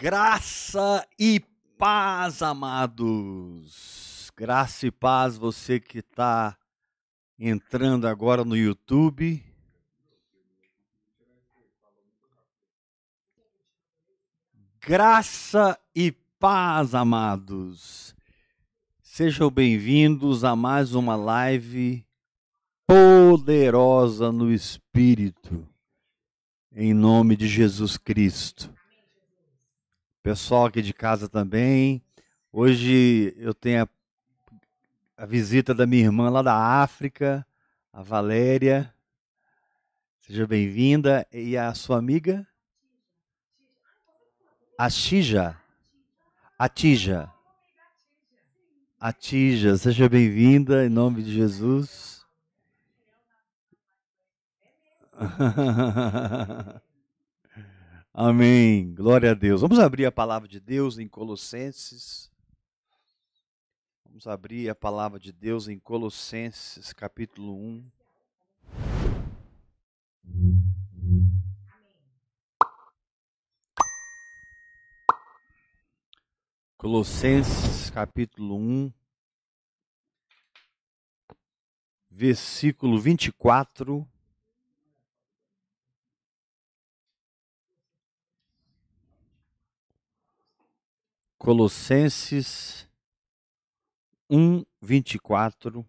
Graça e paz, amados. Graça e paz, você que está entrando agora no YouTube. Graça e paz, amados. Sejam bem-vindos a mais uma live poderosa no Espírito, em nome de Jesus Cristo. Pessoal aqui de casa também. Hoje eu tenho a, a visita da minha irmã lá da África, a Valéria. Seja bem-vinda. E a sua amiga? A Tija. A Tija. A Tija, seja bem-vinda em nome de Jesus. Amém. Glória a Deus. Vamos abrir a palavra de Deus em Colossenses. Vamos abrir a palavra de Deus em Colossenses, capítulo 1. Colossenses, capítulo 1, versículo 24 Colossenses 1, 24.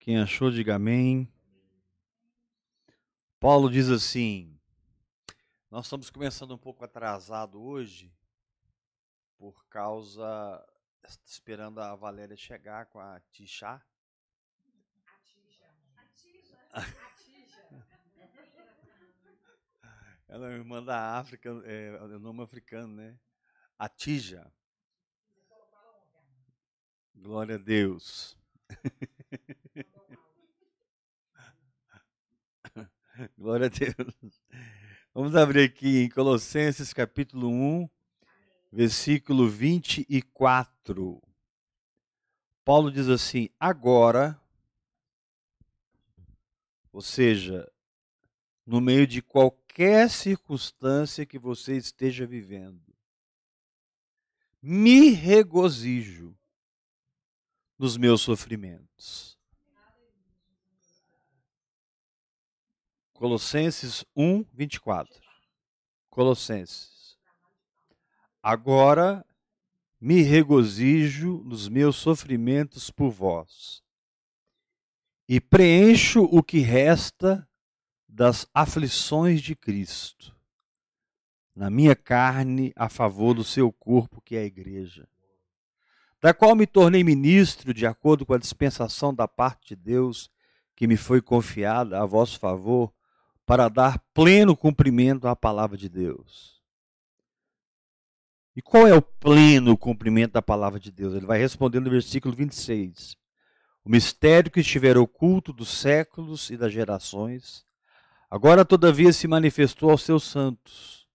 Quem achou, diga amém. Paulo diz assim: Nós estamos começando um pouco atrasado hoje, por causa. Esperando a Valéria chegar com a Tixá. A Tija. A Tija. Ela é irmã da África, é, é nome africano, né? Atija. Glória a Deus. Glória a Deus. Vamos abrir aqui em Colossenses capítulo 1, versículo 24. Paulo diz assim: Agora, ou seja, no meio de qualquer circunstância que você esteja vivendo. Me regozijo nos meus sofrimentos. Colossenses 1, 24. Colossenses. Agora me regozijo nos meus sofrimentos por vós, e preencho o que resta das aflições de Cristo na minha carne a favor do seu corpo, que é a igreja, da qual me tornei ministro de acordo com a dispensação da parte de Deus que me foi confiada a vosso favor, para dar pleno cumprimento à palavra de Deus. E qual é o pleno cumprimento da palavra de Deus? Ele vai responder no versículo 26. O mistério que estiver oculto dos séculos e das gerações, Agora, todavia, se manifestou aos seus santos,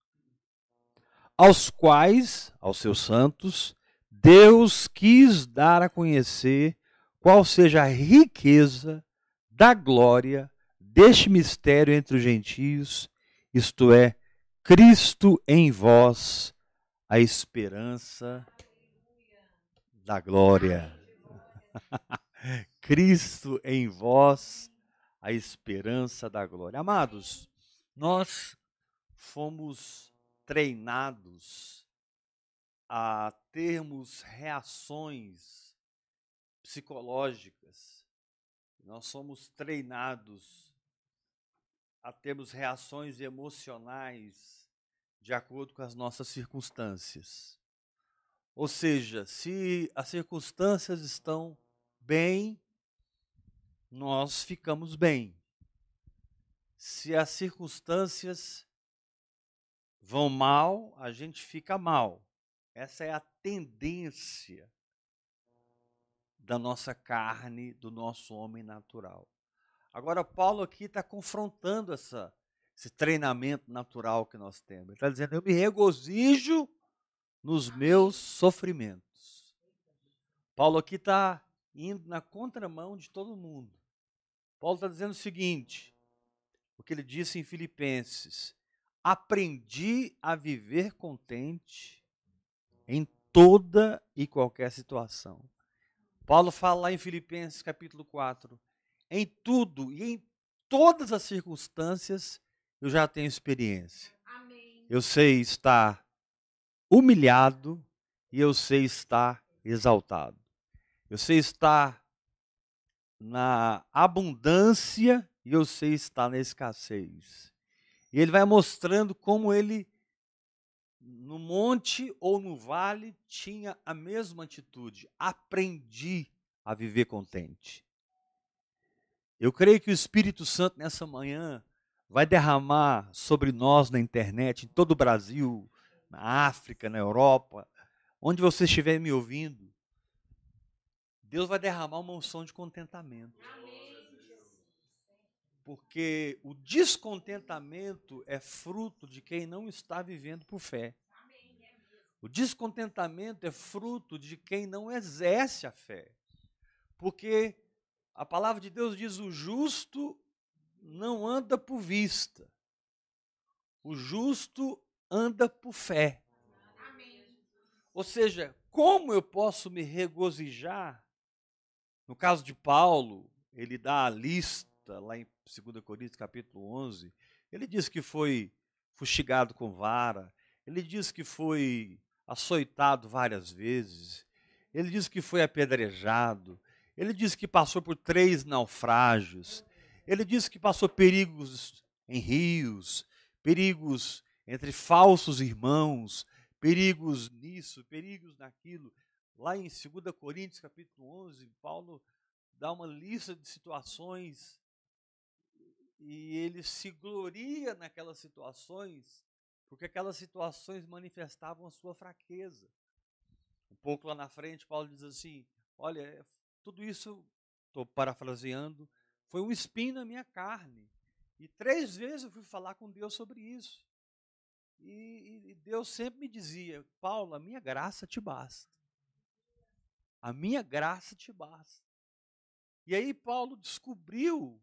aos quais, aos seus santos, Deus quis dar a conhecer qual seja a riqueza da glória deste mistério entre os gentios, isto é, Cristo em vós, a esperança da glória. Cristo em vós, a esperança da glória. Amados, nós fomos treinados a termos reações psicológicas. Nós somos treinados a termos reações emocionais de acordo com as nossas circunstâncias. Ou seja, se as circunstâncias estão bem, nós ficamos bem. Se as circunstâncias vão mal, a gente fica mal. Essa é a tendência da nossa carne, do nosso homem natural. Agora, Paulo aqui está confrontando essa, esse treinamento natural que nós temos. Ele está dizendo: Eu me regozijo nos meus sofrimentos. Paulo aqui está indo na contramão de todo mundo. Paulo está dizendo o seguinte: o que ele disse em Filipenses: Aprendi a viver contente em toda e qualquer situação. Paulo fala lá em Filipenses capítulo 4: Em tudo e em todas as circunstâncias eu já tenho experiência. Amém. Eu sei estar humilhado e eu sei estar exaltado. Eu sei estar na abundância e eu sei estar na escassez. E ele vai mostrando como ele, no monte ou no vale, tinha a mesma atitude. Aprendi a viver contente. Eu creio que o Espírito Santo nessa manhã vai derramar sobre nós na internet, em todo o Brasil, na África, na Europa, onde você estiver me ouvindo, Deus vai derramar uma unção de contentamento. Porque o descontentamento é fruto de quem não está vivendo por fé. O descontentamento é fruto de quem não exerce a fé. Porque a palavra de Deus diz: o justo não anda por vista, o justo anda por fé. Ou seja, como eu posso me regozijar? No caso de Paulo, ele dá a lista lá em 2 Coríntios capítulo 11. Ele diz que foi fustigado com vara, ele diz que foi açoitado várias vezes, ele diz que foi apedrejado, ele diz que passou por três naufrágios. Ele diz que passou perigos em rios, perigos entre falsos irmãos, perigos nisso, perigos naquilo. Lá em 2 Coríntios, capítulo 11, Paulo dá uma lista de situações e ele se gloria naquelas situações, porque aquelas situações manifestavam a sua fraqueza. Um pouco lá na frente, Paulo diz assim: Olha, tudo isso, estou parafraseando, foi um espinho na minha carne. E três vezes eu fui falar com Deus sobre isso. E, e Deus sempre me dizia: Paulo, a minha graça te basta. A minha graça te basta. E aí Paulo descobriu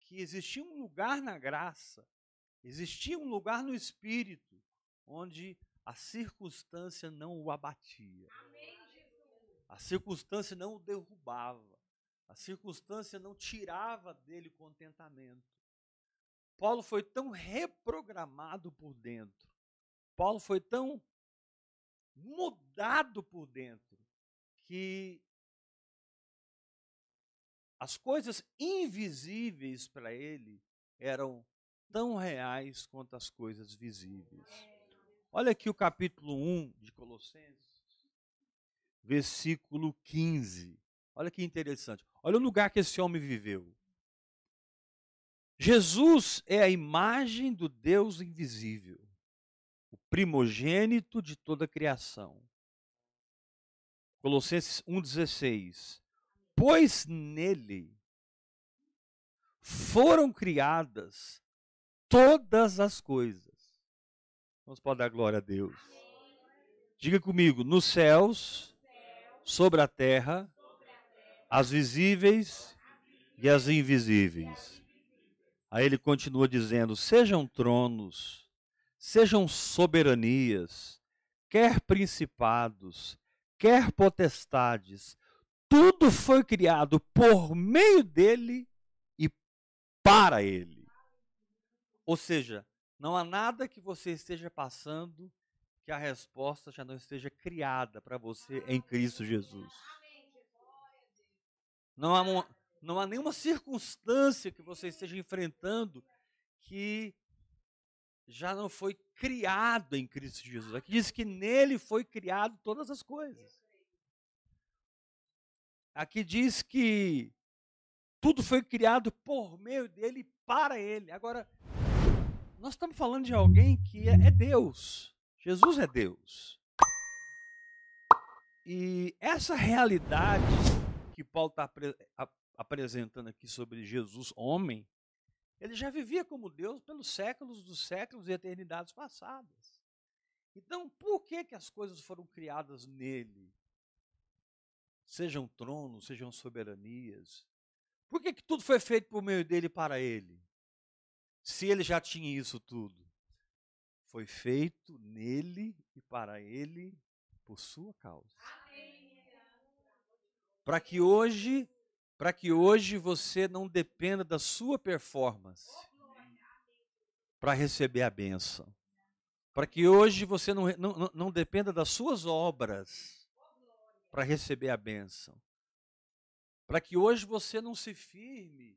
que existia um lugar na graça, existia um lugar no espírito, onde a circunstância não o abatia. A circunstância não o derrubava. A circunstância não tirava dele contentamento. Paulo foi tão reprogramado por dentro. Paulo foi tão mudado por dentro que as coisas invisíveis para ele eram tão reais quanto as coisas visíveis. Olha aqui o capítulo 1 de Colossenses versículo 15. Olha que interessante. Olha o lugar que esse homem viveu. Jesus é a imagem do Deus invisível, o primogênito de toda a criação. Colossenses 1,16. Pois nele foram criadas todas as coisas. Vamos pode dar glória a Deus. Diga comigo, nos céus sobre a terra, as visíveis e as invisíveis. Aí ele continua dizendo: sejam tronos, sejam soberanias, quer principados, quer potestades, tudo foi criado por meio dele e para ele. Ou seja, não há nada que você esteja passando que a resposta já não esteja criada para você em Cristo Jesus. Não há, uma, não há nenhuma circunstância que você esteja enfrentando que já não foi criado em Cristo Jesus. Aqui diz que nele foi criado todas as coisas. Aqui diz que tudo foi criado por meio dele e para ele. Agora, nós estamos falando de alguém que é, é Deus. Jesus é Deus. E essa realidade que Paulo está apresentando aqui sobre Jesus, homem, ele já vivia como Deus pelos séculos dos séculos e eternidades passadas. Então, por que, que as coisas foram criadas nele? Sejam tronos, sejam soberanias. Por que, que tudo foi feito por meio dele e para ele? se ele já tinha isso tudo? Foi feito nele e para ele por sua causa. Para que hoje, para que hoje você não dependa da sua performance para receber a benção. Para que hoje você não, não, não dependa das suas obras para receber a benção. Para que hoje você não se firme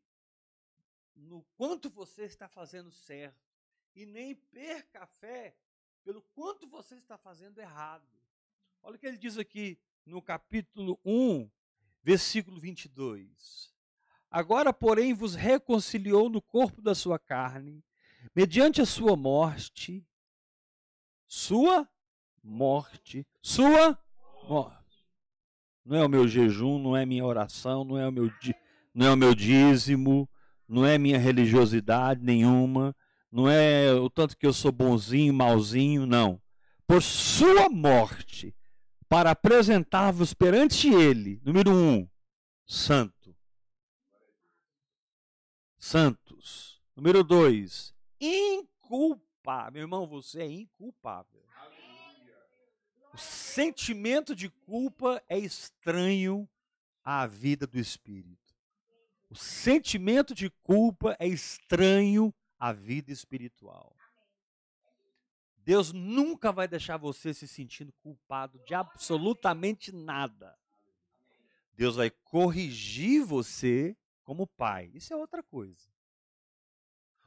no quanto você está fazendo certo e nem perca a fé pelo quanto você está fazendo errado. Olha o que ele diz aqui no capítulo 1, versículo 22. Agora, porém, vos reconciliou no corpo da sua carne, mediante a sua morte, sua morte, sua morte. Não é o meu jejum, não é minha oração, não é o meu, não é o meu dízimo, não é minha religiosidade nenhuma, não é o tanto que eu sou bonzinho, malzinho, não. Por sua morte, para apresentar-vos perante Ele, número um, santo. Santos. Número dois, inculpável. Meu irmão, você é inculpável. O sentimento de culpa é estranho à vida do Espírito. O sentimento de culpa é estranho a vida espiritual. Deus nunca vai deixar você se sentindo culpado de absolutamente nada. Deus vai corrigir você como pai. Isso é outra coisa.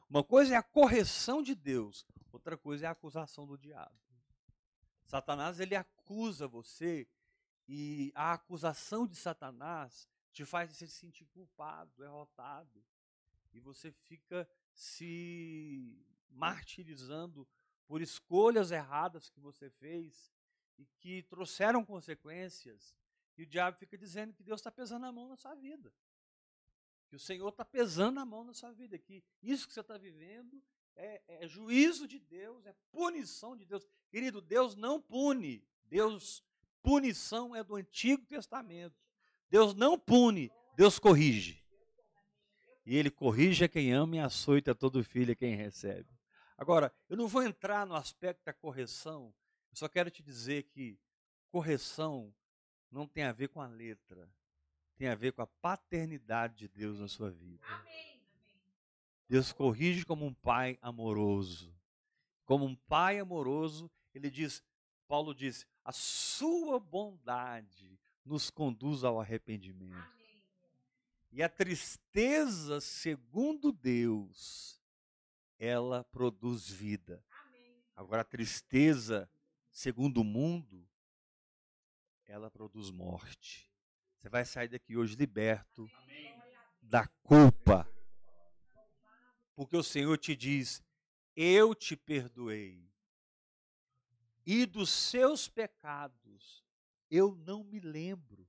Uma coisa é a correção de Deus, outra coisa é a acusação do diabo. Satanás ele acusa você e a acusação de Satanás te faz se sentir culpado, derrotado, e você fica se martirizando por escolhas erradas que você fez e que trouxeram consequências. E o diabo fica dizendo que Deus está pesando a mão na sua vida. Que o Senhor está pesando a mão na sua vida. Que isso que você está vivendo é, é, juízo de Deus, é punição de Deus. Querido, Deus não pune. Deus, punição é do Antigo Testamento. Deus não pune, Deus corrige. E ele corrige a quem ama e açoita todo filho a quem recebe. Agora, eu não vou entrar no aspecto da correção, eu só quero te dizer que correção não tem a ver com a letra, tem a ver com a paternidade de Deus na sua vida. Deus corrige como um pai amoroso. Como um pai amoroso, ele diz, Paulo diz, a sua bondade nos conduz ao arrependimento. E a tristeza, segundo Deus, ela produz vida. Agora, a tristeza, segundo o mundo, ela produz morte. Você vai sair daqui hoje liberto da culpa. Porque o Senhor te diz: Eu te perdoei. E dos seus pecados eu não me lembro.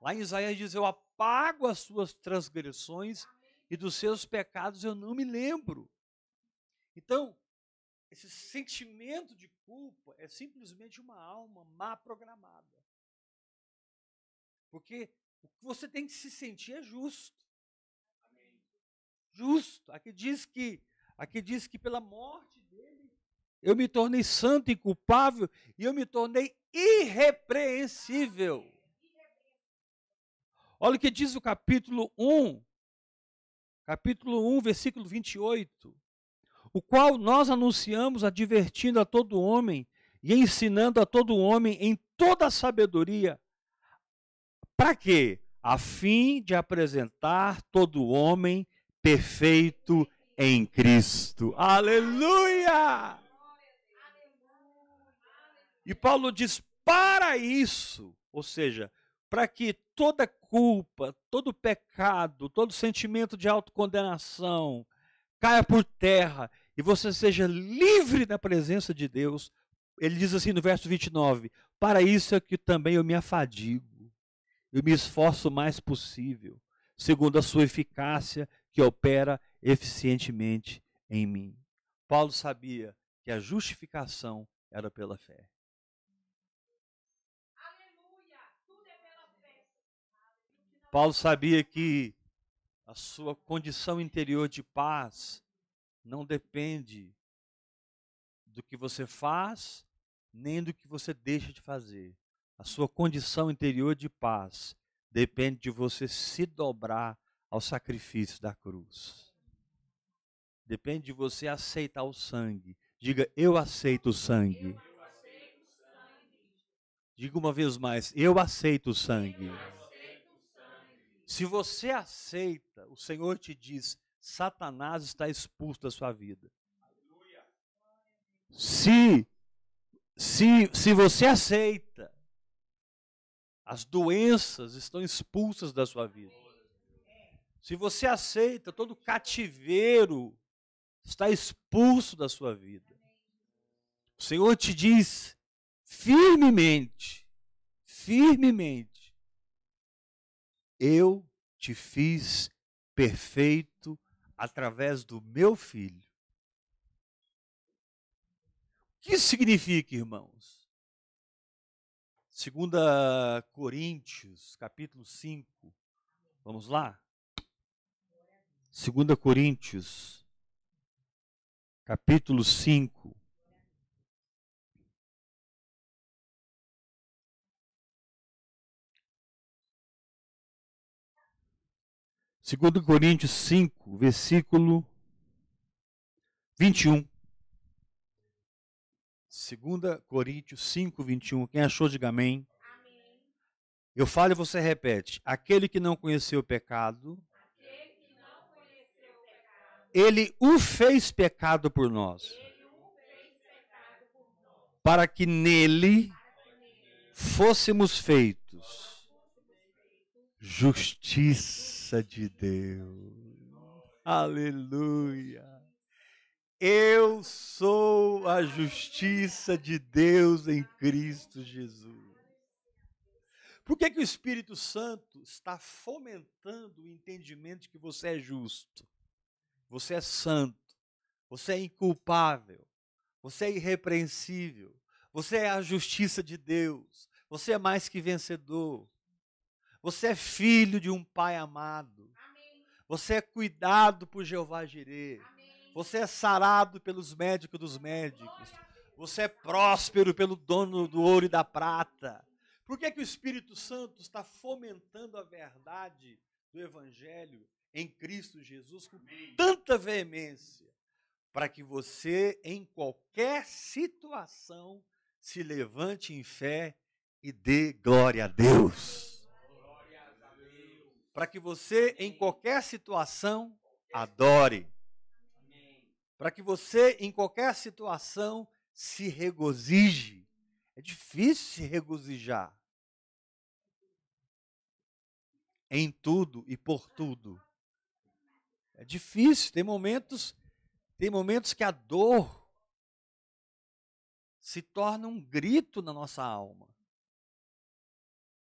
Lá em Isaías diz: Eu apago as suas transgressões e dos seus pecados eu não me lembro. Então, esse sentimento de culpa é simplesmente uma alma má programada. Porque o que você tem que se sentir é justo. Justo. Aqui diz que aqui diz que pela morte dele eu me tornei santo e culpável e eu me tornei irrepreensível. Olha o que diz o capítulo 1, capítulo 1, versículo 28. O qual nós anunciamos advertindo a todo homem e ensinando a todo homem em toda a sabedoria. Para quê? A fim de apresentar todo homem perfeito em Cristo. Aleluia! E Paulo diz: para isso, ou seja, para que toda culpa, todo pecado, todo sentimento de autocondenação caia por terra e você seja livre da presença de Deus. Ele diz assim no verso 29: Para isso é que também eu me afadigo, eu me esforço o mais possível, segundo a sua eficácia que opera eficientemente em mim. Paulo sabia que a justificação era pela fé. Paulo sabia que a sua condição interior de paz não depende do que você faz, nem do que você deixa de fazer. A sua condição interior de paz depende de você se dobrar ao sacrifício da cruz. Depende de você aceitar o sangue. Diga, eu aceito o sangue. Diga uma vez mais, eu aceito o sangue. Se você aceita, o Senhor te diz: Satanás está expulso da sua vida. Se, se, se você aceita, as doenças estão expulsas da sua vida. Se você aceita, todo cativeiro está expulso da sua vida. O Senhor te diz firmemente, firmemente, eu te fiz perfeito através do meu filho. O que isso significa, irmãos? Segunda Coríntios, capítulo 5. Vamos lá? Segunda Coríntios, capítulo 5. Segundo Coríntios 5, versículo 21. Segunda Coríntios 5, 21. Quem achou, diga amém. amém. Eu falo e você repete. Aquele que não conheceu o pecado, não conheceu o pecado ele o fez pecado por nós. Pecado por nós para que nele fôssemos feitos justiça de Deus. Aleluia. Eu sou a justiça de Deus em Cristo Jesus. Por que, que o Espírito Santo está fomentando o entendimento de que você é justo? Você é santo, você é inculpável, você é irrepreensível, você é a justiça de Deus, você é mais que vencedor. Você é filho de um pai amado. Amém. Você é cuidado por Jeová Jireh. Você é sarado pelos médicos dos médicos. Você é próspero pelo dono do ouro e da prata. Por que, que o Espírito Santo está fomentando a verdade do Evangelho em Cristo Jesus com tanta veemência? Para que você, em qualquer situação, se levante em fé e dê glória a Deus para que você, em qualquer situação, adore. Para que você, em qualquer situação, se regozije. É difícil se regozijar. Em tudo e por tudo. É difícil, tem momentos, tem momentos que a dor se torna um grito na nossa alma.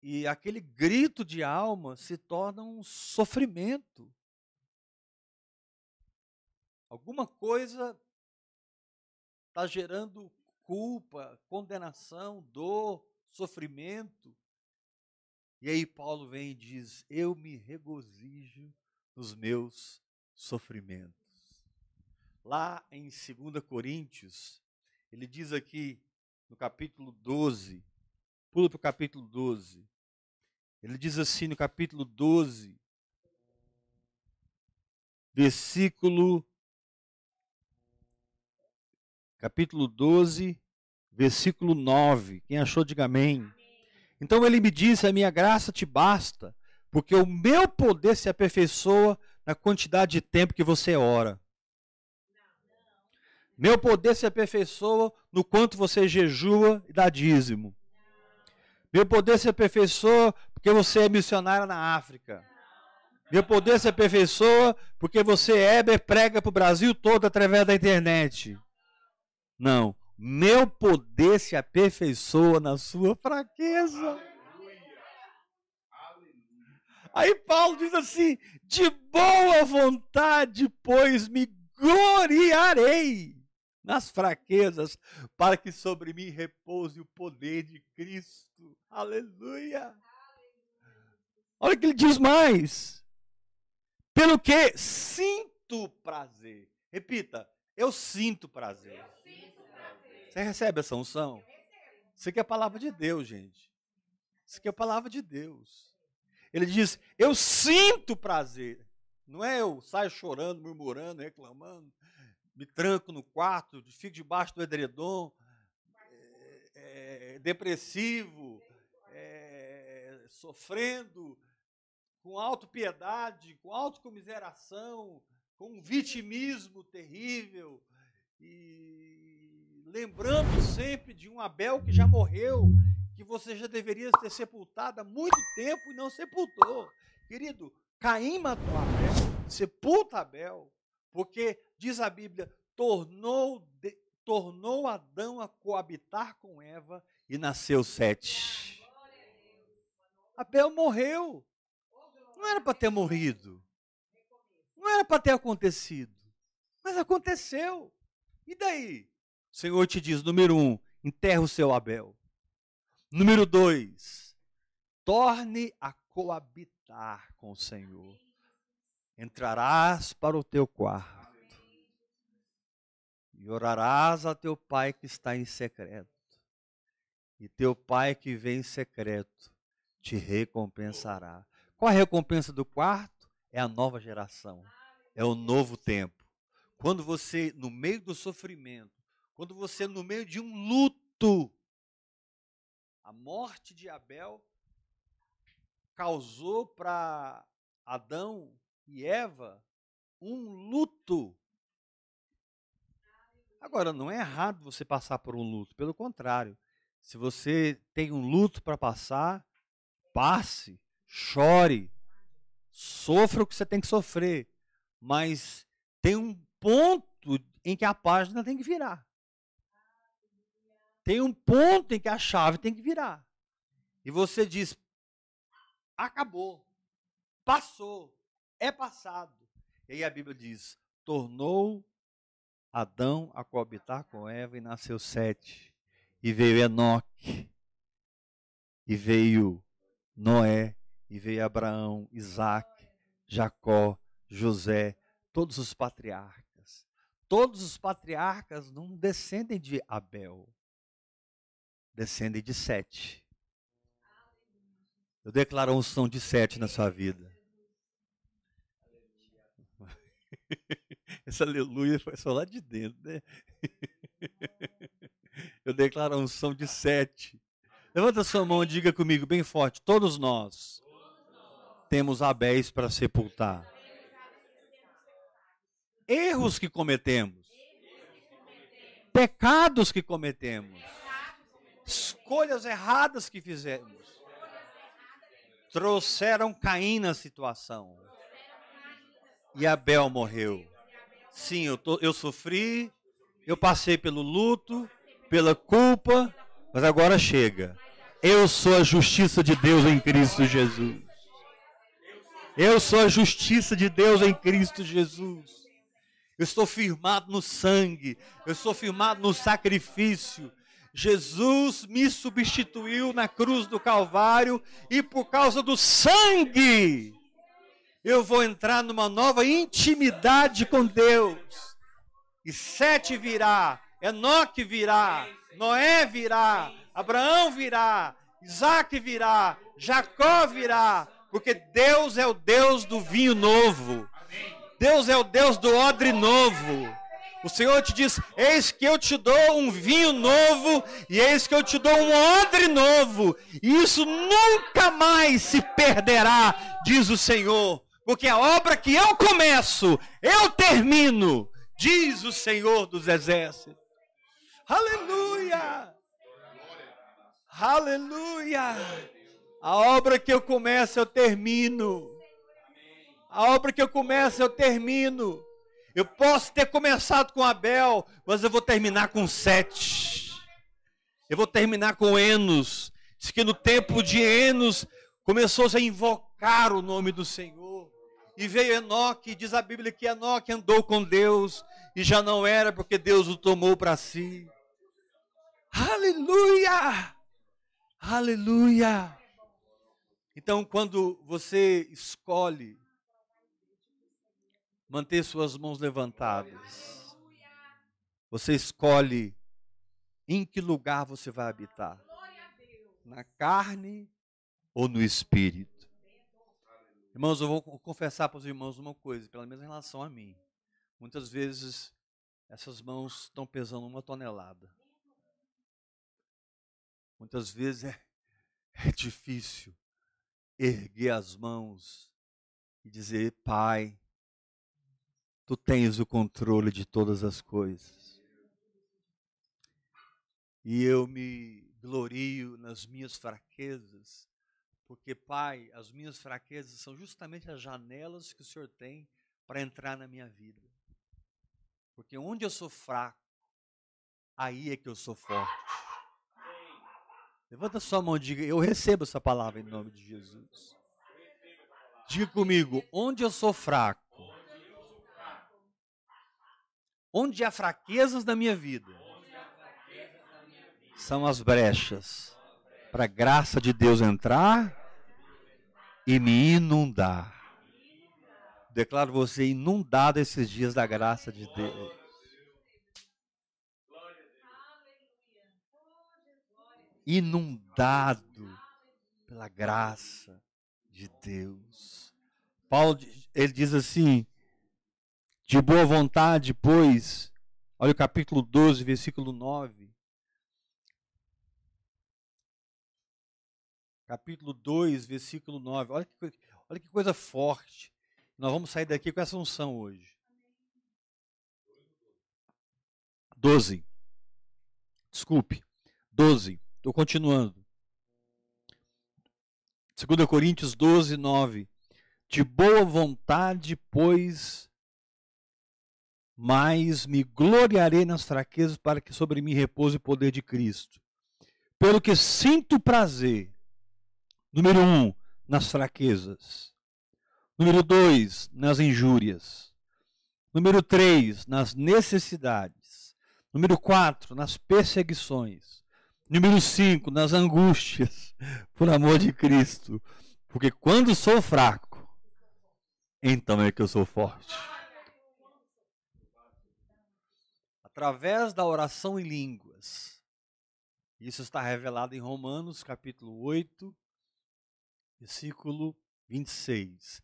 E aquele grito de alma se torna um sofrimento. Alguma coisa está gerando culpa, condenação, dor, sofrimento. E aí Paulo vem e diz: Eu me regozijo nos meus sofrimentos. Lá em 2 Coríntios, ele diz aqui no capítulo 12, Pula para o capítulo 12. Ele diz assim no capítulo 12, versículo. Capítulo 12, versículo 9. Quem achou, diga amém. Então ele me disse: A minha graça te basta, porque o meu poder se aperfeiçoa na quantidade de tempo que você ora. Meu poder se aperfeiçoa no quanto você jejua e dá dízimo. Meu poder se aperfeiçoa porque você é missionária na África. Meu poder se aperfeiçoa porque você é e prega para o Brasil todo através da internet. Não. Meu poder se aperfeiçoa na sua fraqueza. Aí Paulo diz assim: de boa vontade, pois me gloriarei nas fraquezas, para que sobre mim repouse o poder de Cristo. Aleluia! Olha o que ele diz mais. Pelo que sinto prazer. Repita, eu sinto prazer. Você recebe essa unção? Isso aqui é a palavra de Deus, gente. Isso aqui é a palavra de Deus. Ele diz: Eu sinto prazer. Não é eu saio chorando, murmurando, reclamando, me tranco no quarto, fico debaixo do edredom, é, é, depressivo, é, sofrendo, com autopiedade, com autocomiseração, com um vitimismo terrível, e lembrando sempre de um Abel que já morreu, que você já deveria ter sepultado há muito tempo e não sepultou. Querido, Caim matou Abel, sepulta Abel, porque, diz a Bíblia, tornou, de, tornou Adão a coabitar com Eva e nasceu Sete. Abel morreu. Não era para ter morrido. Não era para ter acontecido. Mas aconteceu. E daí? O Senhor te diz: número um, enterra o seu Abel. Número dois, torne a coabitar com o Senhor. Entrarás para o teu quarto e orarás a teu pai que está em secreto. E teu pai que vem em secreto te recompensará. Qual a recompensa do quarto? É a nova geração. É o novo tempo. Quando você, no meio do sofrimento, quando você, no meio de um luto, a morte de Abel causou para Adão e Eva um luto. Agora, não é errado você passar por um luto, pelo contrário. Se você tem um luto para passar, passe, chore, sofra o que você tem que sofrer, mas tem um ponto em que a página tem que virar. Tem um ponto em que a chave tem que virar. E você diz: acabou, passou, é passado. E aí a Bíblia diz: tornou Adão a coabitar com Eva e nasceu Sete. E veio Enoque, e veio Noé, e veio Abraão, Isaac, Jacó, José, todos os patriarcas. Todos os patriarcas não descendem de Abel, descendem de Sete. Eu declaro a unção de Sete na sua vida. Essa aleluia foi só lá de dentro, né? Eu declaro a unção de Sete. Levanta sua mão e diga comigo bem forte: todos nós temos Abéis para sepultar erros que cometemos, pecados que cometemos, escolhas erradas que fizemos, trouxeram Caim na situação. E Abel morreu. Sim, eu, tô, eu sofri, eu passei pelo luto, pela culpa, mas agora chega. Eu sou a justiça de Deus em Cristo Jesus. Eu sou a justiça de Deus em Cristo Jesus. Eu estou firmado no sangue, eu estou firmado no sacrifício. Jesus me substituiu na cruz do Calvário e por causa do sangue eu vou entrar numa nova intimidade com Deus. E Sete virá, Enoque virá, Noé virá, Abraão virá, Isaac virá, Jacó virá, porque Deus é o Deus do vinho novo. Deus é o Deus do odre novo. O Senhor te diz: Eis que eu te dou um vinho novo, e eis que eu te dou um odre novo, e isso nunca mais se perderá, diz o Senhor, porque a obra que eu começo, eu termino, diz o Senhor dos Exércitos. Aleluia! Aleluia! A obra que eu começo, eu termino. A obra que eu começo, eu termino. Eu posso ter começado com Abel, mas eu vou terminar com Sete. Eu vou terminar com Enos. Diz que no tempo de Enos começou -se a invocar o nome do Senhor. E veio Enoque, diz a Bíblia que Enoque andou com Deus e já não era porque Deus o tomou para si. Aleluia! Aleluia! Então, quando você escolhe manter suas mãos levantadas. Você escolhe em que lugar você vai habitar: na carne ou no espírito. Irmãos, eu vou confessar para os irmãos uma coisa, pelo menos em relação a mim. Muitas vezes essas mãos estão pesando uma tonelada. Muitas vezes é, é difícil erguer as mãos e dizer: Pai, tu tens o controle de todas as coisas. E eu me glorio nas minhas fraquezas, porque, Pai, as minhas fraquezas são justamente as janelas que o Senhor tem para entrar na minha vida. Porque onde eu sou fraco, aí é que eu sou forte. Levanta sua mão e diga: Eu recebo essa palavra em nome de Jesus. Diga comigo: onde eu sou fraco, onde há fraquezas na minha vida, são as brechas para a graça de Deus entrar e me inundar. Declaro você inundado esses dias da graça de Deus. inundado pela graça de Deus. Paulo ele diz assim: de boa vontade, pois, olha o capítulo 12, versículo 9. Capítulo 2, versículo 9. Olha que, olha que coisa forte. Nós vamos sair daqui com essa unção hoje. 12. Desculpe. 12. Estou continuando. 2 Coríntios 12, 9. De boa vontade, pois, mas me gloriarei nas fraquezas para que sobre mim repouse o poder de Cristo. Pelo que sinto prazer, número um, nas fraquezas. Número dois, nas injúrias. Número três, nas necessidades. Número quatro, nas perseguições. Número 5, nas angústias, por amor de Cristo. Porque quando sou fraco, então é que eu sou forte. Através da oração em línguas. Isso está revelado em Romanos, capítulo 8, versículo 26.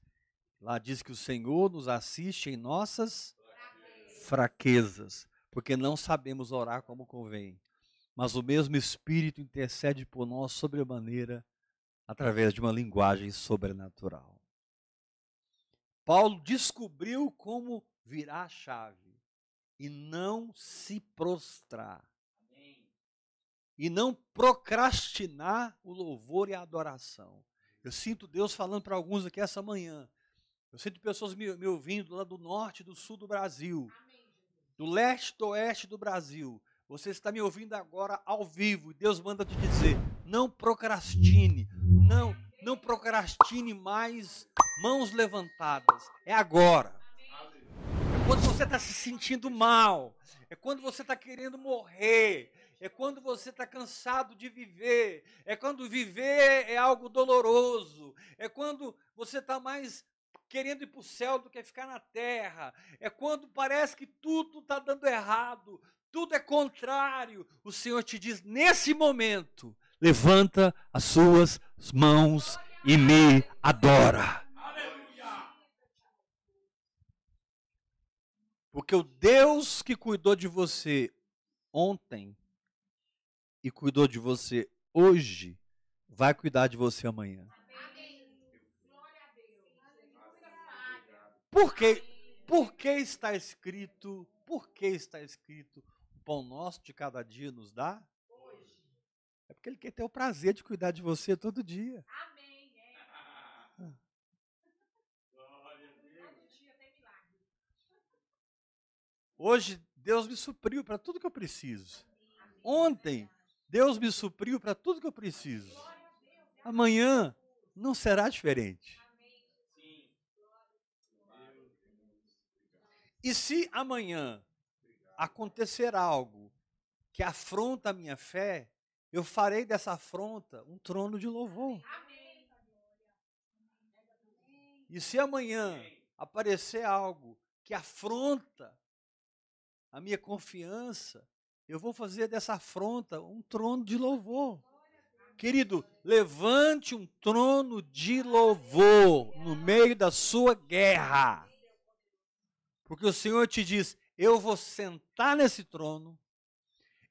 Lá diz que o Senhor nos assiste em nossas fraquezas, porque não sabemos orar como convém mas o mesmo Espírito intercede por nós sobremaneira através de uma linguagem sobrenatural. Paulo descobriu como virar a chave e não se prostrar. E não procrastinar o louvor e a adoração. Eu sinto Deus falando para alguns aqui essa manhã. Eu sinto pessoas me, me ouvindo lá do norte, do sul do Brasil, do leste, do oeste do Brasil você está me ouvindo agora ao vivo e Deus manda te dizer: não procrastine, não, não procrastine mais mãos levantadas. É agora. É quando você está se sentindo mal. É quando você está querendo morrer. É quando você está cansado de viver. É quando viver é algo doloroso. É quando você está mais querendo ir para o céu do que ficar na terra. É quando parece que tudo está dando errado, tudo é contrário, o Senhor te diz nesse momento: levanta as suas mãos e me adora. Porque o Deus que cuidou de você ontem e cuidou de você hoje, vai cuidar de você amanhã. Por que, por que está escrito? Por que está escrito? pão nosso de cada dia nos dá? Hoje. É porque Ele quer ter o prazer de cuidar de você todo dia. Amém. Hoje, Deus me supriu para tudo que eu preciso. Ontem, Deus me supriu para tudo que eu preciso. Amanhã não será diferente. E se amanhã acontecer algo que afronta a minha fé, eu farei dessa afronta um trono de louvor. E se amanhã aparecer algo que afronta a minha confiança, eu vou fazer dessa afronta um trono de louvor. Querido, levante um trono de louvor no meio da sua guerra. Porque o Senhor te diz: eu vou sentar nesse trono,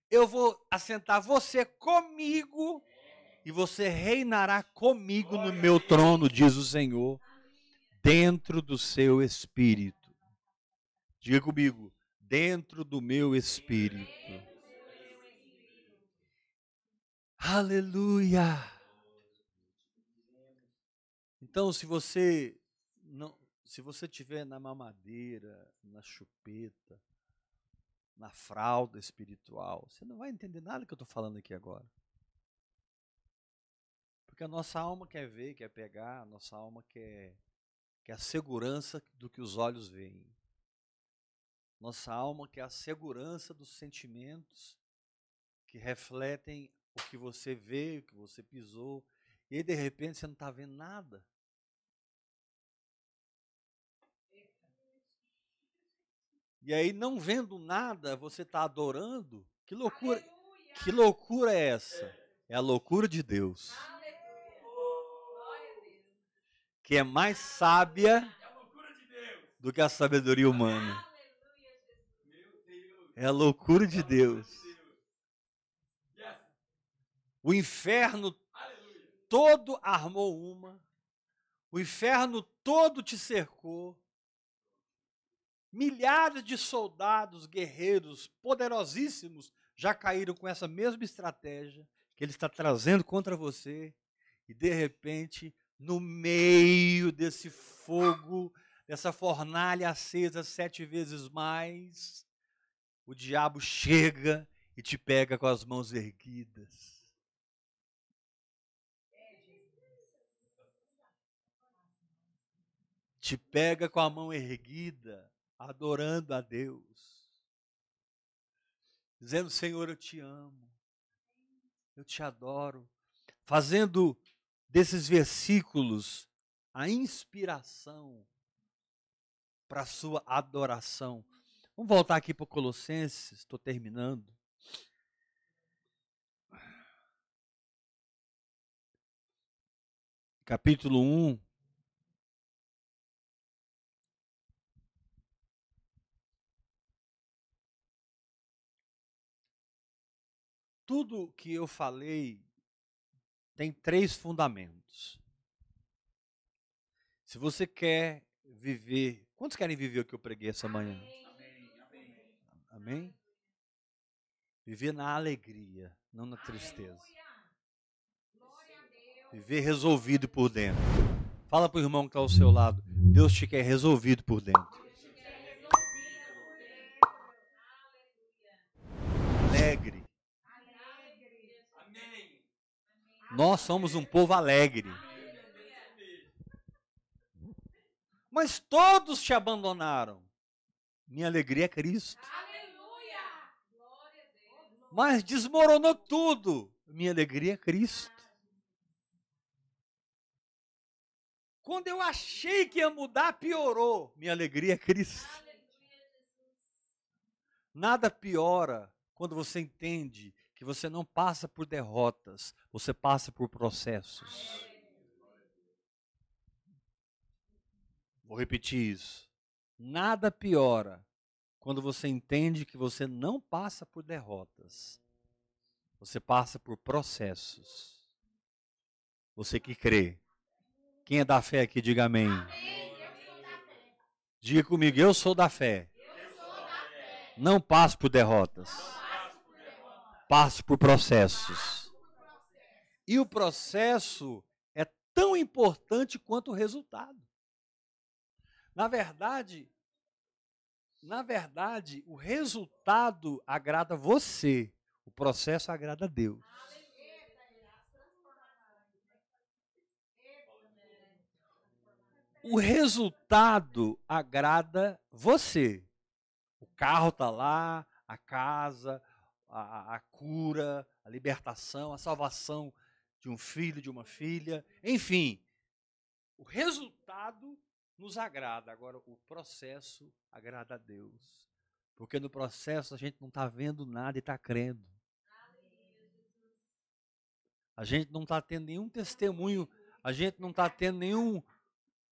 eu vou assentar você comigo, e você reinará comigo no meu trono, diz o Senhor, dentro do seu espírito. Diga comigo, dentro do meu espírito. Aleluia! Então, se você não, se você tiver na mamadeira, na chupeta, na fralda espiritual, você não vai entender nada que eu estou falando aqui agora. Porque a nossa alma quer ver, quer pegar, a nossa alma quer, quer a segurança do que os olhos veem. Nossa alma quer a segurança dos sentimentos que refletem o que você vê, o que você pisou, e aí de repente você não está vendo nada. E aí, não vendo nada, você está adorando. Que loucura! Aleluia. Que loucura é essa? É a loucura de Deus. Que é mais sábia do que a sabedoria humana. É a loucura de Deus. O inferno todo armou uma, o inferno todo te cercou, milhares de soldados, guerreiros poderosíssimos já caíram com essa mesma estratégia que ele está trazendo contra você, e de repente, no meio desse fogo, dessa fornalha acesa sete vezes mais, o diabo chega e te pega com as mãos erguidas. te pega com a mão erguida, adorando a Deus, dizendo: Senhor, eu te amo, eu te adoro, fazendo desses versículos a inspiração para a sua adoração. Vamos voltar aqui para Colossenses, estou terminando. Capítulo 1, tudo que eu falei tem três fundamentos. Se você quer viver, quantos querem viver o que eu preguei essa manhã? Amém. Amém. Viver na alegria, não na tristeza. Viver resolvido por dentro. Fala para o irmão que está ao seu lado. Deus te quer resolvido por dentro. Alegre. Nós somos um povo alegre. Mas todos te abandonaram. Minha alegria é Cristo. Mas desmoronou tudo. Minha alegria é Cristo. Quando eu achei que ia mudar, piorou. Minha alegria é Cristo. Nada piora quando você entende que você não passa por derrotas, você passa por processos. Vou repetir isso. Nada piora quando você entende que você não passa por derrotas. Você passa por processos. Você que crê. Quem é da fé aqui, diga amém. amém. Diga comigo, eu sou da fé. Sou da fé. Não passo por derrotas passo por processos. E o processo é tão importante quanto o resultado. Na verdade, na verdade, o resultado agrada você, o processo agrada Deus. O resultado agrada você. O carro está lá, a casa, a, a cura, a libertação, a salvação de um filho, de uma filha, enfim. O resultado nos agrada. Agora, o processo agrada a Deus. Porque no processo a gente não está vendo nada e está crendo. A gente não está tendo nenhum testemunho, a gente não está tendo nenhum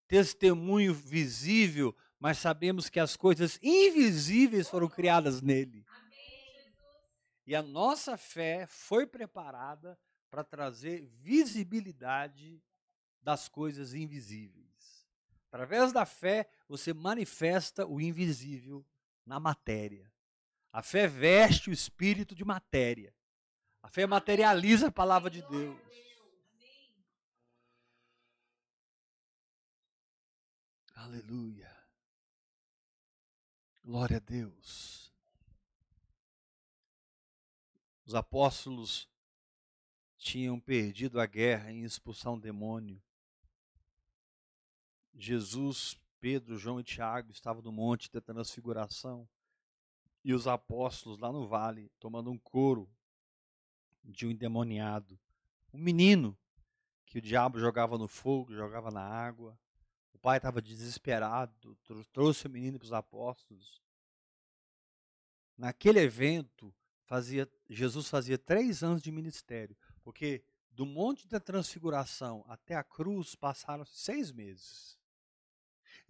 testemunho visível, mas sabemos que as coisas invisíveis foram criadas nele. E a nossa fé foi preparada para trazer visibilidade das coisas invisíveis. Através da fé, você manifesta o invisível na matéria. A fé veste o espírito de matéria. A fé materializa a palavra de Deus. Aleluia. Glória a Deus. Os apóstolos tinham perdido a guerra em expulsar um demônio. Jesus, Pedro, João e Tiago estavam no monte da transfiguração e os apóstolos lá no vale tomando um couro de um endemoniado, um menino que o diabo jogava no fogo, jogava na água. O pai estava desesperado, trouxe o menino para os apóstolos. Naquele evento, fazia, Jesus fazia três anos de ministério, porque do Monte da Transfiguração até a cruz passaram seis meses.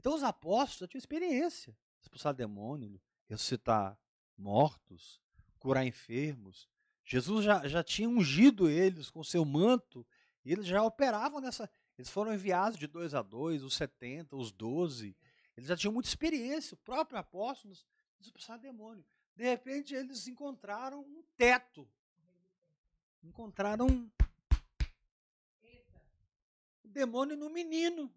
Então os apóstolos já tinham experiência, expulsar demônio, ressuscitar mortos, curar enfermos. Jesus já, já tinha ungido eles com seu manto e eles já operavam nessa. Eles foram enviados de dois a dois, os 70, os 12. Eles já tinham muita experiência. O próprio apóstolo expulsar demônio. De repente, eles encontraram um teto. Encontraram um demônio no menino.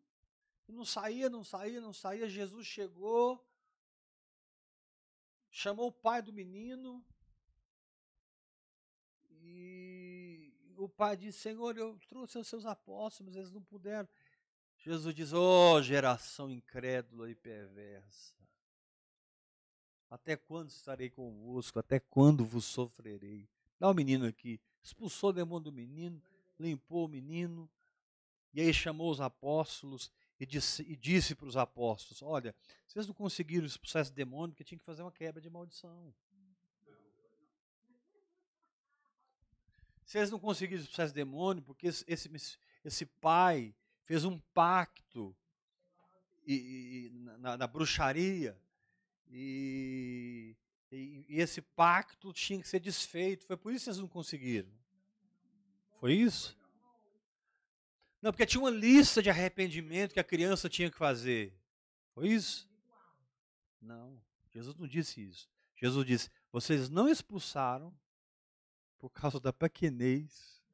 Não saía, não saía, não saía. Jesus chegou, chamou o pai do menino. E o pai disse: Senhor, eu trouxe os seus apóstolos, eles não puderam. Jesus diz: oh, geração incrédula e perversa. Até quando estarei convosco? Até quando vos sofrerei? Dá o menino aqui. Expulsou o demônio do menino, limpou o menino. E aí chamou os apóstolos e disse, e disse para os apóstolos: Olha, vocês não conseguiram expulsar esse demônio porque tinha que fazer uma quebra de maldição. Vocês não conseguiram expulsar esse demônio porque esse, esse, esse pai fez um pacto e, e na, na, bruxaria e, e, esse pacto tinha que ser desfeito. Foi por isso que vocês não conseguiram. Foi isso? Não, porque tinha uma lista de arrependimento que a criança tinha que fazer. Foi isso? Não, Jesus não disse isso. Jesus disse: vocês não expulsaram por causa da pequenez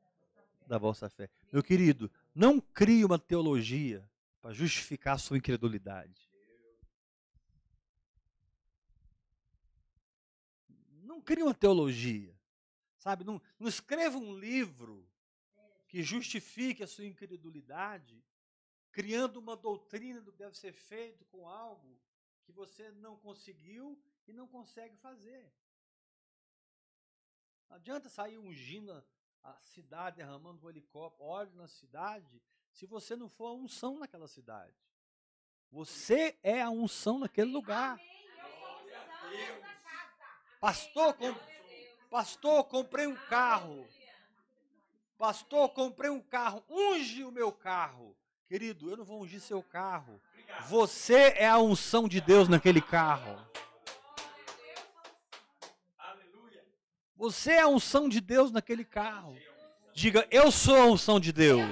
da vossa fé. Meu querido, não crie uma teologia para justificar a sua incredulidade. Não crie uma teologia. Sabe, não, não escreva um livro que justifique a sua incredulidade, criando uma doutrina do que deve ser feito com algo que você não conseguiu e não consegue fazer. Não adianta sair ungindo a cidade, derramando um helicóptero, óleo na cidade, se você não for a unção naquela cidade. Você é a unção naquele lugar. Pastor, com, pastor, comprei um carro. Pastor, comprei um carro, unge o meu carro. Querido, eu não vou ungir seu carro. Você é a unção de Deus naquele carro. Você é a unção de Deus naquele carro. Diga, eu sou a unção de Deus.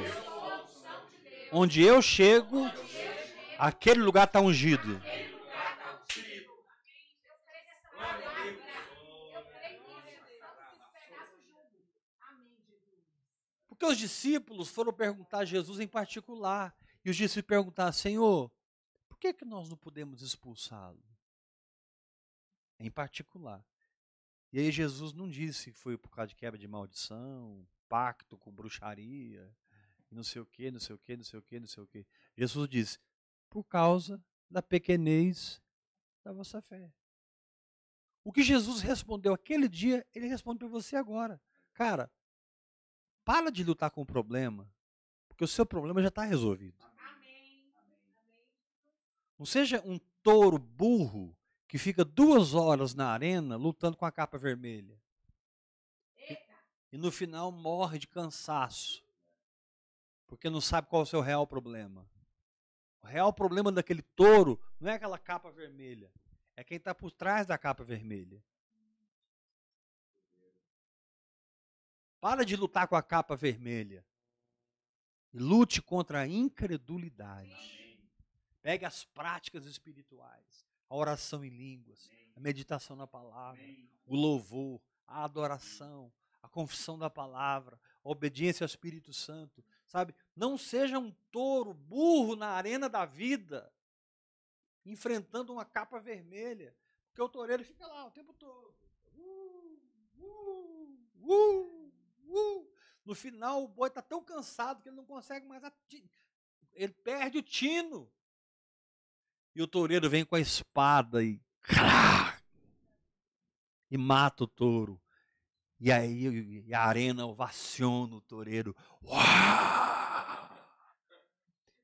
Onde eu chego, aquele lugar está ungido. Porque os discípulos foram perguntar a Jesus em particular. E os discípulos perguntaram, Senhor, por que, que nós não podemos expulsá-lo? Em particular. E aí Jesus não disse que foi por causa de quebra de maldição, pacto com bruxaria, não sei o que, não sei o que, não sei o que, não sei o que. Jesus disse, por causa da pequenez da vossa fé. O que Jesus respondeu aquele dia, ele responde para você agora. Cara, para de lutar com o problema, porque o seu problema já está resolvido. Não seja um touro burro que fica duas horas na arena lutando com a capa vermelha. E no final morre de cansaço. Porque não sabe qual é o seu real problema. O real problema daquele touro não é aquela capa vermelha. É quem está por trás da capa vermelha. Para de lutar com a capa vermelha. Lute contra a incredulidade. Pegue as práticas espirituais, a oração em línguas, a meditação na palavra, o louvor, a adoração, a confissão da palavra, a obediência ao Espírito Santo. Sabe? Não seja um touro burro na arena da vida, enfrentando uma capa vermelha. Porque o toureiro fica lá o tempo todo. Uh, uh, uh, uh. No final, o boi está tão cansado que ele não consegue mais. Ele perde o tino. E o toureiro vem com a espada e. E mata o touro. E aí e a arena ovaciona o toureiro.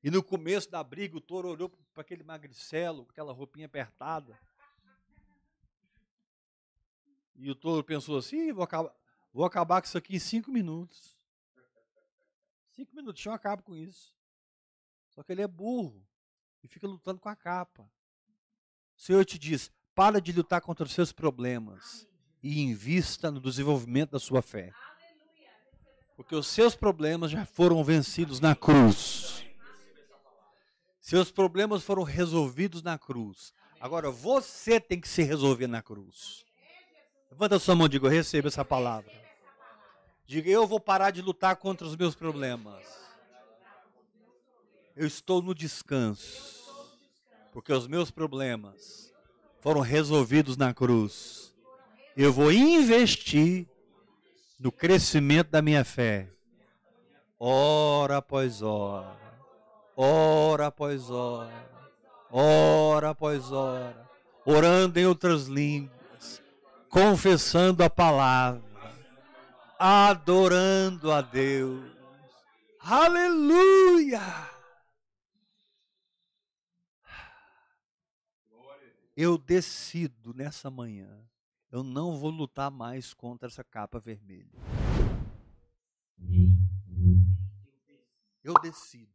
E no começo da briga, o touro olhou para aquele magricelo, com aquela roupinha apertada. E o touro pensou assim: vou acabar, vou acabar com isso aqui em cinco minutos. Cinco minutinhos eu acabo com isso. Só que ele é burro e fica lutando com a capa. O Senhor te diz: para de lutar contra os seus problemas e invista no desenvolvimento da sua fé. Porque os seus problemas já foram vencidos na cruz. Seus problemas foram resolvidos na cruz. Agora você tem que se resolver na cruz. Levanta a sua mão e diga: Eu recebo essa palavra. Diga: Eu vou parar de lutar contra os meus problemas. Eu estou no descanso. Porque os meus problemas foram resolvidos na cruz eu vou investir no crescimento da minha fé. Hora após hora, hora após hora, hora após hora, orando em outras línguas, confessando a palavra, adorando a Deus. Aleluia! Eu decido nessa manhã eu não vou lutar mais contra essa capa vermelha. Eu decido.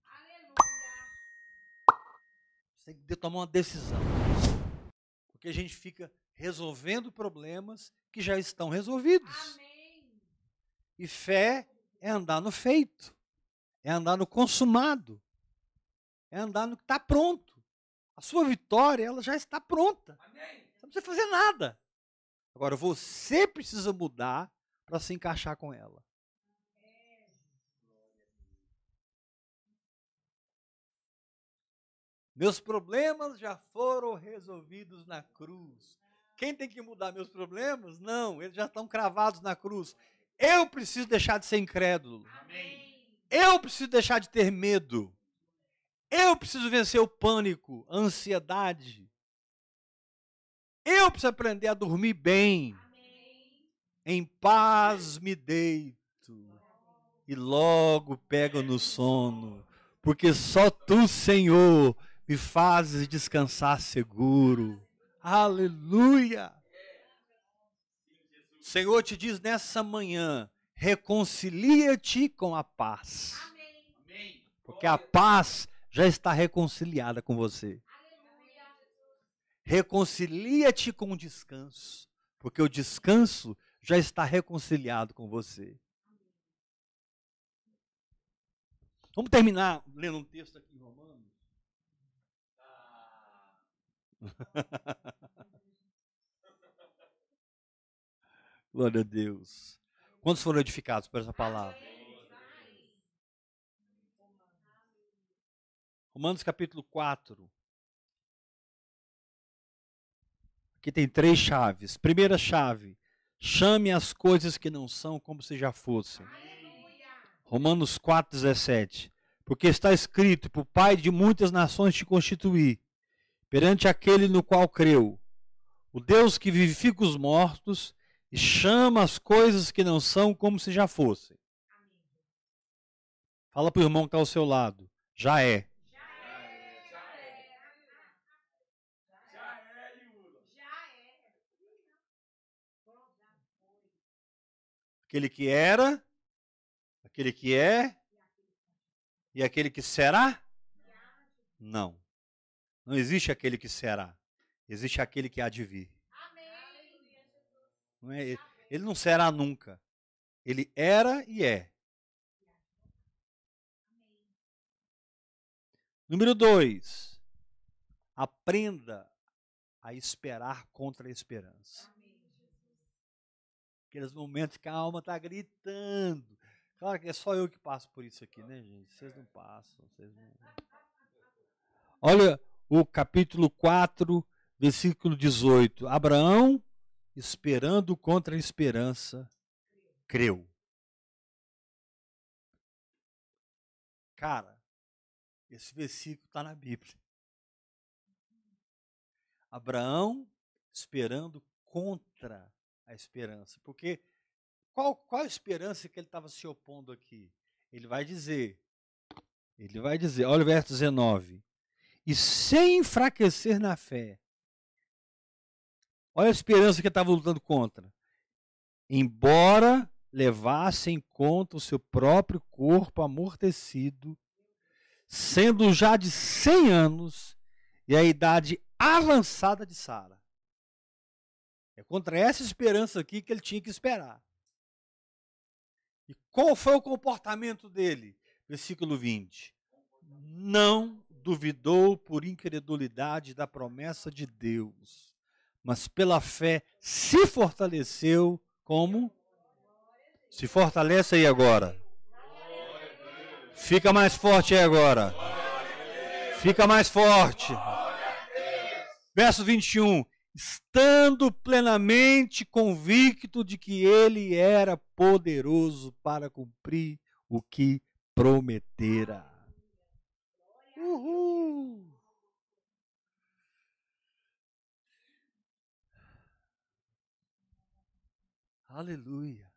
Você tem que tomar uma decisão. Porque a gente fica resolvendo problemas que já estão resolvidos. E fé é andar no feito. É andar no consumado. É andar no que está pronto. A sua vitória, ela já está pronta. Você não precisa fazer nada. Agora, você precisa mudar para se encaixar com ela. Meus problemas já foram resolvidos na cruz. Quem tem que mudar meus problemas? Não, eles já estão cravados na cruz. Eu preciso deixar de ser incrédulo. Amém. Eu preciso deixar de ter medo. Eu preciso vencer o pânico, a ansiedade. Eu preciso aprender a dormir bem. Em paz me deito e logo pego no sono, porque só tu, Senhor, me fazes descansar seguro. Aleluia! O Senhor te diz nessa manhã: reconcilia-te com a paz. Porque a paz já está reconciliada com você. Reconcilia-te com o descanso, porque o descanso já está reconciliado com você. Vamos terminar lendo um texto aqui em Romanos. Ah. Glória a Deus. Quantos foram edificados por essa palavra? Romanos capítulo 4. Aqui tem três chaves. Primeira chave: chame as coisas que não são como se já fossem. Romanos 4,17. Porque está escrito: Por Pai de muitas nações te constituí, perante aquele no qual creu, o Deus que vivifica os mortos e chama as coisas que não são como se já fossem. Fala para o irmão que está ao seu lado. É. Já é. Aquele que era, aquele que é e aquele que será? Não. Não existe aquele que será. Existe aquele que há de vir. Não é, ele não será nunca. Ele era e é. Número dois, aprenda a esperar contra a esperança. Aqueles momentos que a alma está gritando. Claro que é só eu que passo por isso aqui, né, gente? Vocês não passam. Vocês não... Olha o capítulo 4, versículo 18. Abraão, esperando contra a esperança, creu. Cara, esse versículo está na Bíblia. Abraão esperando contra a esperança. Porque qual, qual a esperança que ele estava se opondo aqui? Ele vai dizer, ele vai dizer, olha o verso 19. E sem enfraquecer na fé. Olha a esperança que estava lutando contra. Embora levasse em conta o seu próprio corpo amortecido, sendo já de 100 anos e a idade avançada de Sara. É contra essa esperança aqui que ele tinha que esperar. E qual foi o comportamento dele? Versículo 20. Não duvidou por incredulidade da promessa de Deus, mas pela fé se fortaleceu como? Se fortalece aí agora. Fica mais forte aí agora. Fica mais forte. Verso 21. Estando plenamente convicto de que ele era poderoso para cumprir o que prometera. Uhul. Aleluia.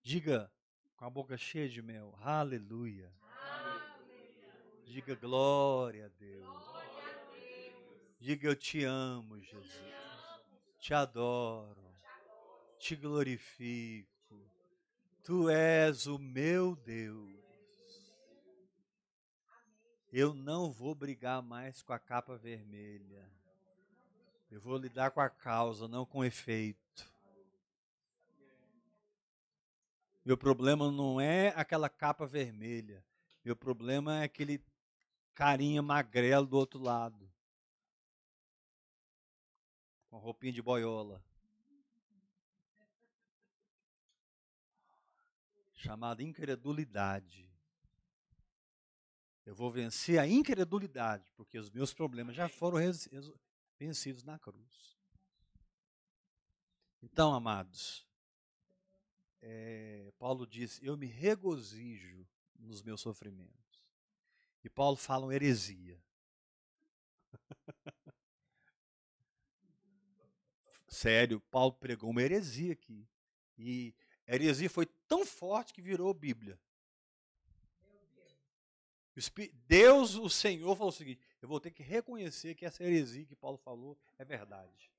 Diga com a boca cheia de mel. Aleluia. Aleluia. Diga glória a Deus. Glória a Deus. Diga eu te amo, Jesus. Te, amo. te adoro. Te glorifico. Tu és o meu Deus. Eu não vou brigar mais com a capa vermelha. Eu vou lidar com a causa, não com o efeito. Meu problema não é aquela capa vermelha. Meu problema é aquele carinha magrelo do outro lado. Com roupinha de boiola. Chamada incredulidade. Eu vou vencer a incredulidade, porque os meus problemas já foram vencidos na cruz. Então, amados, é, Paulo diz: Eu me regozijo nos meus sofrimentos. E Paulo fala uma heresia. Sério, Paulo pregou uma heresia aqui. E a heresia foi tão forte que virou Bíblia. Deus, o Senhor, falou o seguinte: eu vou ter que reconhecer que essa heresia que Paulo falou é verdade.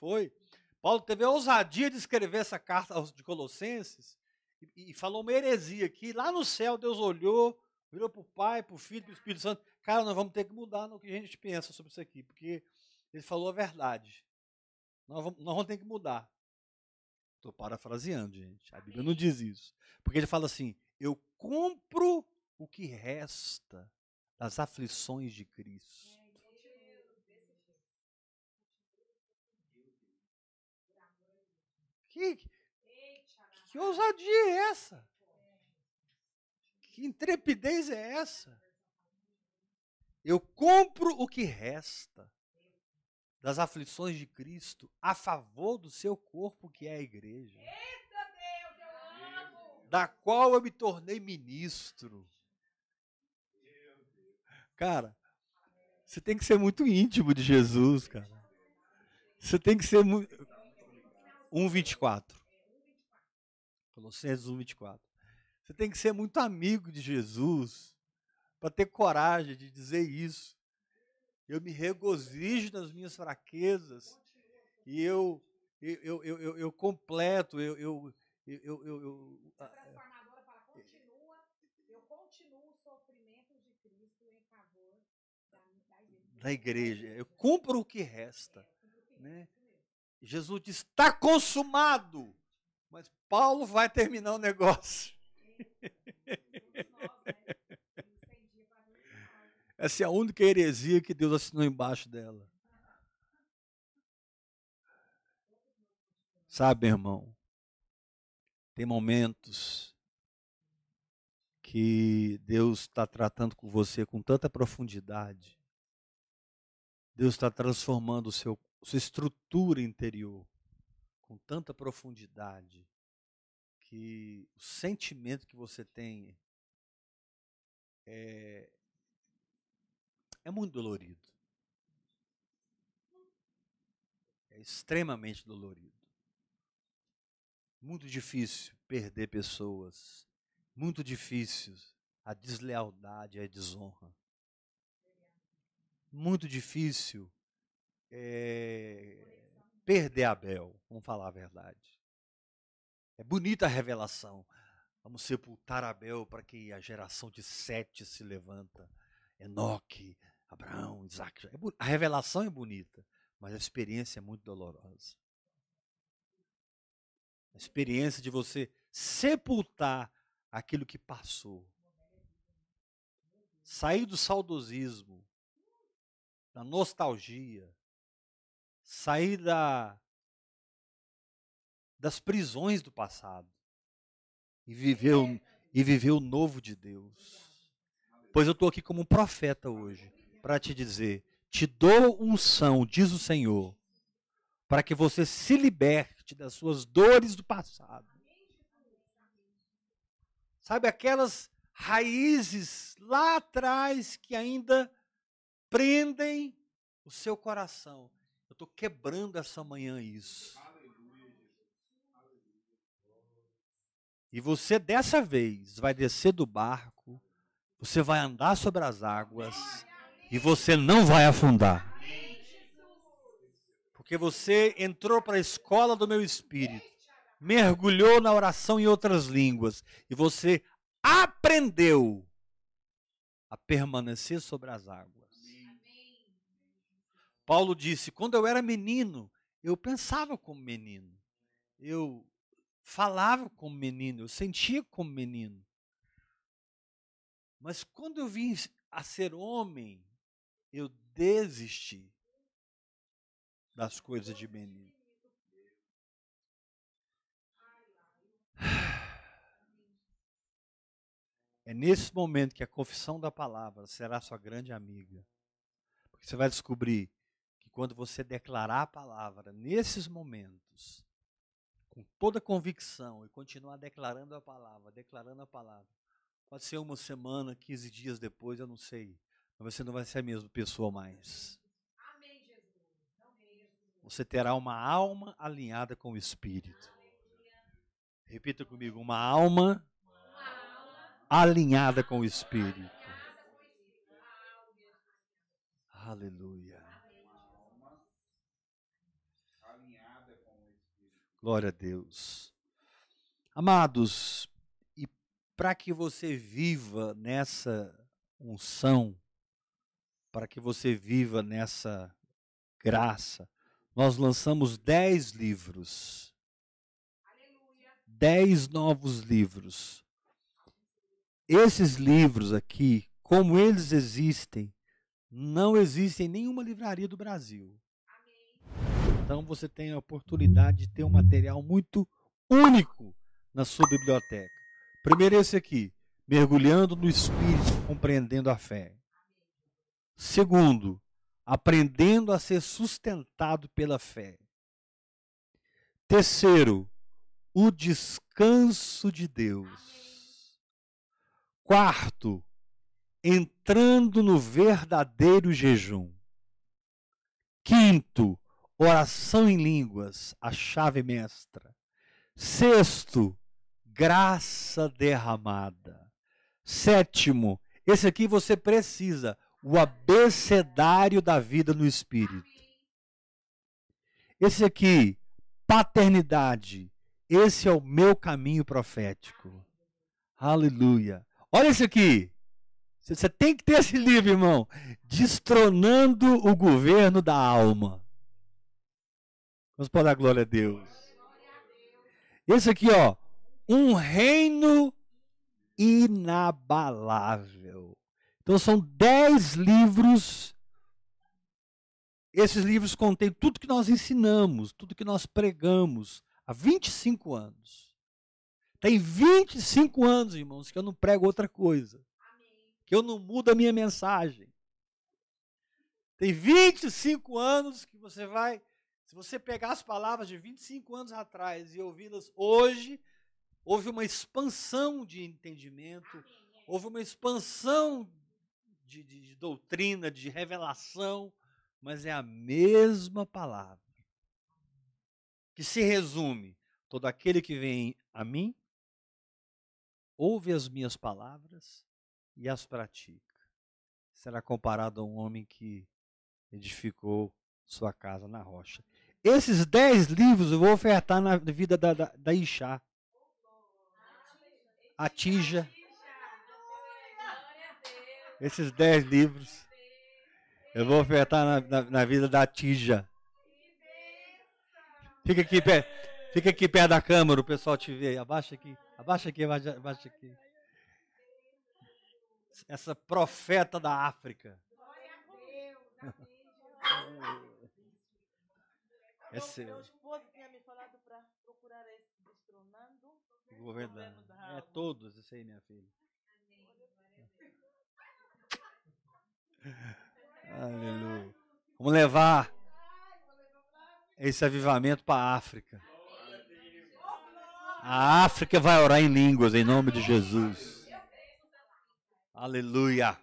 Foi. Paulo teve a ousadia de escrever essa carta de Colossenses e, e falou uma heresia aqui. Lá no céu, Deus olhou, virou para o Pai, para o Filho, para o Espírito Santo. Cara, nós vamos ter que mudar no que a gente pensa sobre isso aqui, porque ele falou a verdade. Nós vamos, nós vamos ter que mudar. Estou parafraseando, gente. A Bíblia não diz isso. Porque ele fala assim: eu compro o que resta das aflições de Cristo. Que, que ousadia é essa? Que intrepidez é essa? Eu compro o que resta das aflições de Cristo a favor do seu corpo, que é a igreja. Da qual eu me tornei ministro. Cara, você tem que ser muito íntimo de Jesus, cara. Você tem que ser muito. 1,24. Colossenses 1,24. Você tem que ser muito amigo de Jesus para ter coragem de dizer isso. Eu me regozijo nas minhas fraquezas. E eu, eu, eu, eu, eu completo, eu, eu, eu, eu, eu, A transformadora fala, continua, eu continuo o sofrimento de Cristo em favor da, da igreja. da igreja. Eu cumpro o que resta. É, né? Jesus diz: está consumado. Mas Paulo vai terminar o negócio. Essa é a única heresia que Deus assinou embaixo dela. Sabe, irmão, tem momentos que Deus está tratando com você com tanta profundidade. Deus está transformando o seu, sua estrutura interior com tanta profundidade que o sentimento que você tem é, é muito dolorido. É extremamente dolorido. Muito difícil perder pessoas. Muito difícil a deslealdade, a desonra. Muito difícil é, perder Abel, vamos falar a verdade. É bonita a revelação. Vamos sepultar Abel para que a geração de Sete se levanta. Enoque, Abraão, Isaac. É a revelação é bonita, mas a experiência é muito dolorosa. A experiência de você sepultar aquilo que passou. Sair do saudosismo, da nostalgia, sair da, das prisões do passado e viver, o, e viver o novo de Deus. Pois eu estou aqui como um profeta hoje para te dizer: te dou unção, diz o Senhor, para que você se liberte das suas dores do passado. Sabe aquelas raízes lá atrás que ainda prendem o seu coração. Estou quebrando essa manhã isso. E você dessa vez vai descer do barco, você vai andar sobre as águas e você não vai afundar. Porque você entrou para a escola do meu espírito, mergulhou na oração em outras línguas e você aprendeu a permanecer sobre as águas. Paulo disse: quando eu era menino, eu pensava como menino, eu falava como menino, eu sentia como menino. Mas quando eu vim a ser homem, eu desisti das coisas de menino. É nesse momento que a confissão da palavra será sua grande amiga. Porque você vai descobrir que quando você declarar a palavra nesses momentos, com toda convicção, e continuar declarando a palavra, declarando a palavra, pode ser uma semana, 15 dias depois, eu não sei, mas você não vai ser a mesma pessoa mais. Você terá uma alma alinhada com o Espírito. Repita comigo: uma alma alinhada com o Espírito. Aleluia. alinhada com o Espírito. Glória a Deus. Amados, e para que você viva nessa unção, para que você viva nessa graça, nós lançamos dez livros. Aleluia. Dez novos livros. Esses livros aqui, como eles existem, não existem em nenhuma livraria do Brasil. Então você tem a oportunidade de ter um material muito único na sua biblioteca. Primeiro esse aqui, mergulhando no espírito, compreendendo a fé. Segundo, aprendendo a ser sustentado pela fé. Terceiro, o descanso de Deus. Quarto, entrando no verdadeiro jejum. Quinto, oração em línguas, a chave mestra. Sexto, graça derramada. Sétimo, esse aqui você precisa, o abecedário da vida no espírito. Esse aqui, paternidade. Esse é o meu caminho profético. Aleluia. Olha esse aqui. Você tem que ter esse livro, irmão. Destronando o governo da alma. Vamos para dar glória a Deus. Esse aqui, ó. Um reino inabalável. Então são dez livros. Esses livros contêm tudo que nós ensinamos, tudo que nós pregamos há 25 anos. Tem 25 anos, irmãos, que eu não prego outra coisa. Que eu não mudo a minha mensagem. Tem 25 anos que você vai. Se você pegar as palavras de 25 anos atrás e ouvi-las hoje, houve uma expansão de entendimento, houve uma expansão de, de, de doutrina, de revelação, mas é a mesma palavra. Que se resume: todo aquele que vem a mim, ouve as minhas palavras e as pratica. Será comparado a um homem que edificou sua casa na rocha. Esses dez livros eu vou ofertar na vida da, da, da Ixá. A Tija. Esses dez livros eu vou ofertar na, na, na vida da Tija. Fica aqui, perto, fica aqui perto da câmera, o pessoal te vê. Abaixa aqui, abaixa aqui, abaixa, aqui. Essa profeta da África. É seu. Meu esposo tinha me falado para procurar esse destronando. O governo da- É todos, isso aí, minha filha. Aleluia. Vamos levar esse avivamento para a África. A África vai orar em línguas em nome de Jesus. Aleluia.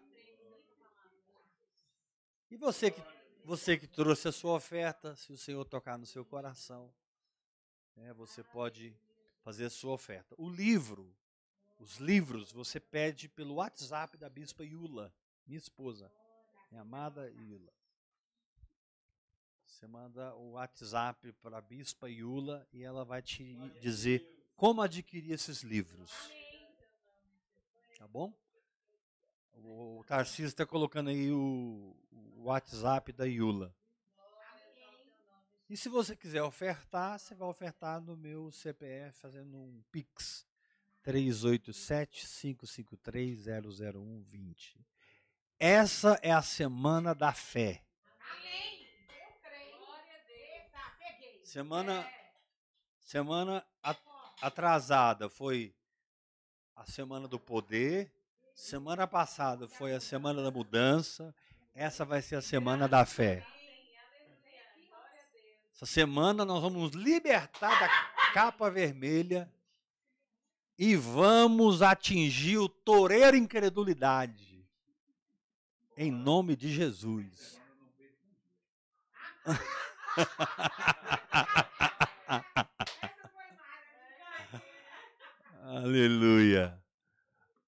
E você que, você que trouxe a sua oferta, se o Senhor tocar no seu coração, né, você pode fazer a sua oferta. O livro, os livros, você pede pelo WhatsApp da Bispa Yula, minha esposa, minha amada Yula. Você manda o WhatsApp para a Bispa Yula e ela vai te dizer como adquirir esses livros. Tá bom? O, Tarcísio está colocando aí o, o WhatsApp da Yula. E se você quiser ofertar, você vai ofertar no meu CPF fazendo um Pix 387-553-00120. Essa é a semana da fé. Semana, semana a- atrasada foi a semana do poder. Semana passada foi a semana da mudança. Essa vai ser a semana da fé. Essa semana nós vamos nos libertar da capa vermelha e vamos atingir o toureiro incredulidade. Em nome de Jesus. Aleluia.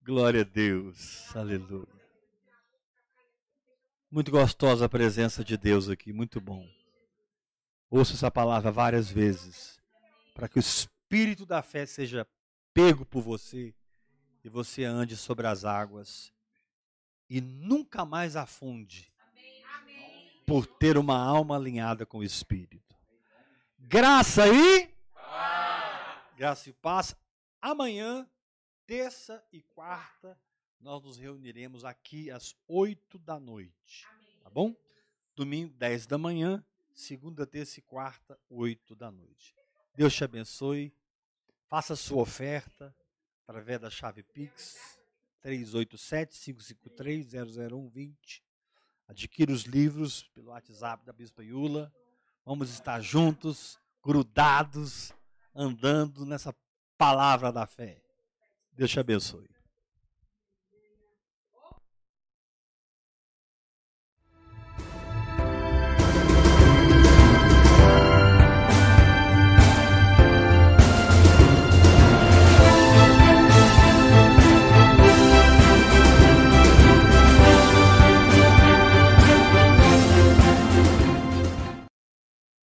Glória a Deus. Aleluia. Muito gostosa a presença de Deus aqui, muito bom. Ouça essa palavra várias vezes, para que o espírito da fé seja pego por você e você ande sobre as águas e nunca mais afunde por ter uma alma alinhada com o espírito. Graça e graça e paz. Amanhã, terça e quarta, nós nos reuniremos aqui às oito da noite. Tá bom? Domingo, dez da manhã. Segunda, terça e quarta, oito da noite. Deus te abençoe. Faça sua oferta através da chave Pix 387-553-00120. Adquira os livros pelo WhatsApp da Bispa Yula. Vamos estar juntos, grudados, andando nessa palavra da fé. Deus te abençoe.